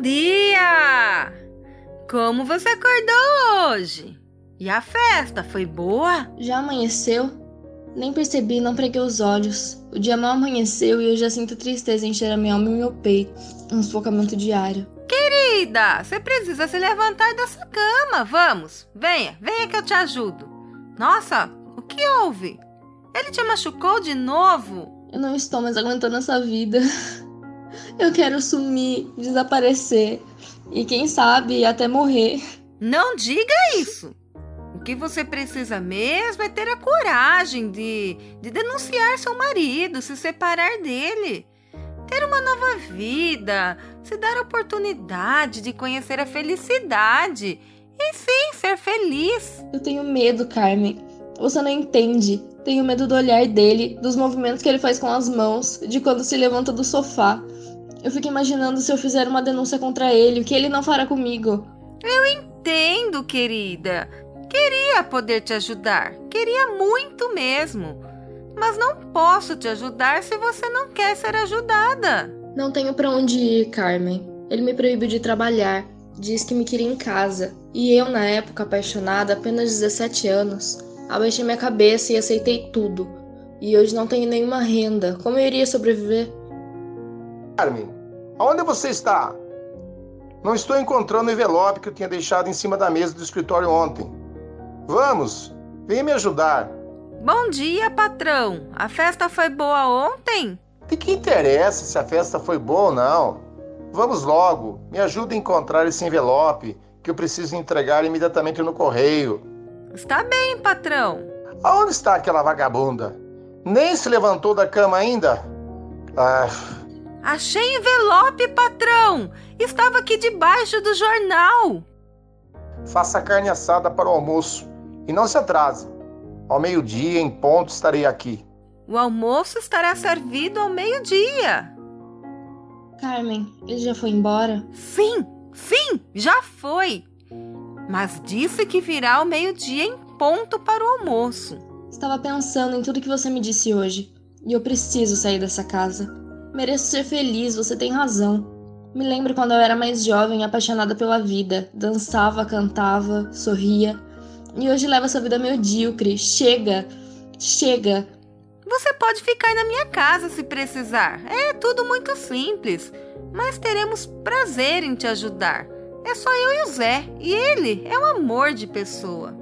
Bom dia! Como você acordou hoje? E a festa foi boa? Já amanheceu? Nem percebi, não preguei os olhos. O dia mal amanheceu e eu já sinto tristeza encher a minha alma e meu peito. Um sufocamento diário. Querida, você precisa se levantar dessa cama. Vamos, venha, venha que eu te ajudo. Nossa, o que houve? Ele te machucou de novo? Eu não estou mais aguentando essa vida. Eu quero sumir, desaparecer e quem sabe até morrer. Não diga isso. O que você precisa mesmo é ter a coragem de, de denunciar seu marido, se separar dele, ter uma nova vida, se dar a oportunidade de conhecer a felicidade e sim ser feliz. Eu tenho medo, Carmen. Você não entende. Tenho medo do olhar dele, dos movimentos que ele faz com as mãos, de quando se levanta do sofá. Eu fico imaginando se eu fizer uma denúncia contra ele, o que ele não fará comigo. Eu entendo, querida. Queria poder te ajudar, queria muito mesmo. Mas não posso te ajudar se você não quer ser ajudada. Não tenho para onde ir, Carmen. Ele me proibiu de trabalhar, diz que me queria em casa. E eu, na época apaixonada, apenas 17 anos, abaixei minha cabeça e aceitei tudo. E hoje não tenho nenhuma renda. Como eu iria sobreviver? Carmen, aonde você está? Não estou encontrando o envelope que eu tinha deixado em cima da mesa do escritório ontem. Vamos, venha me ajudar. Bom dia, patrão. A festa foi boa ontem? De que interessa se a festa foi boa ou não? Vamos logo, me ajude a encontrar esse envelope que eu preciso entregar imediatamente no correio. Está bem, patrão. Aonde está aquela vagabunda? Nem se levantou da cama ainda? Ah. Achei envelope, patrão! Estava aqui debaixo do jornal. Faça carne assada para o almoço. E não se atrase. Ao meio-dia, em ponto, estarei aqui. O almoço estará servido ao meio-dia. Carmen, ele já foi embora? Sim, sim, já foi. Mas disse que virá ao meio-dia em ponto para o almoço. Estava pensando em tudo que você me disse hoje. E eu preciso sair dessa casa. Mereço ser feliz, você tem razão. Me lembro quando eu era mais jovem, apaixonada pela vida. Dançava, cantava, sorria. E hoje leva essa vida medíocre. Chega! Chega! Você pode ficar na minha casa se precisar. É tudo muito simples. Mas teremos prazer em te ajudar. É só eu e o Zé. E ele é um amor de pessoa.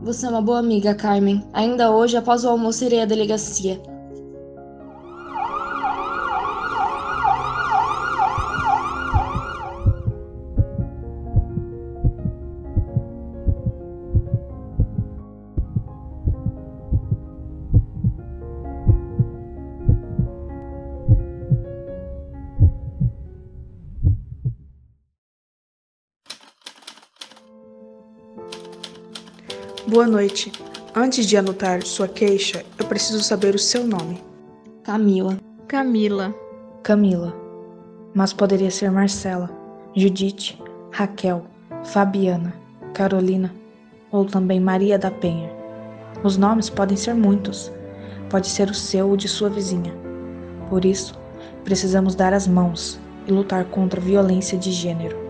Você é uma boa amiga, Carmen. Ainda hoje, após o almoço, irei à delegacia. Boa noite. Antes de anotar sua queixa, eu preciso saber o seu nome. Camila. Camila. Camila. Mas poderia ser Marcela, Judite, Raquel, Fabiana, Carolina ou também Maria da Penha. Os nomes podem ser muitos. Pode ser o seu ou de sua vizinha. Por isso, precisamos dar as mãos e lutar contra a violência de gênero.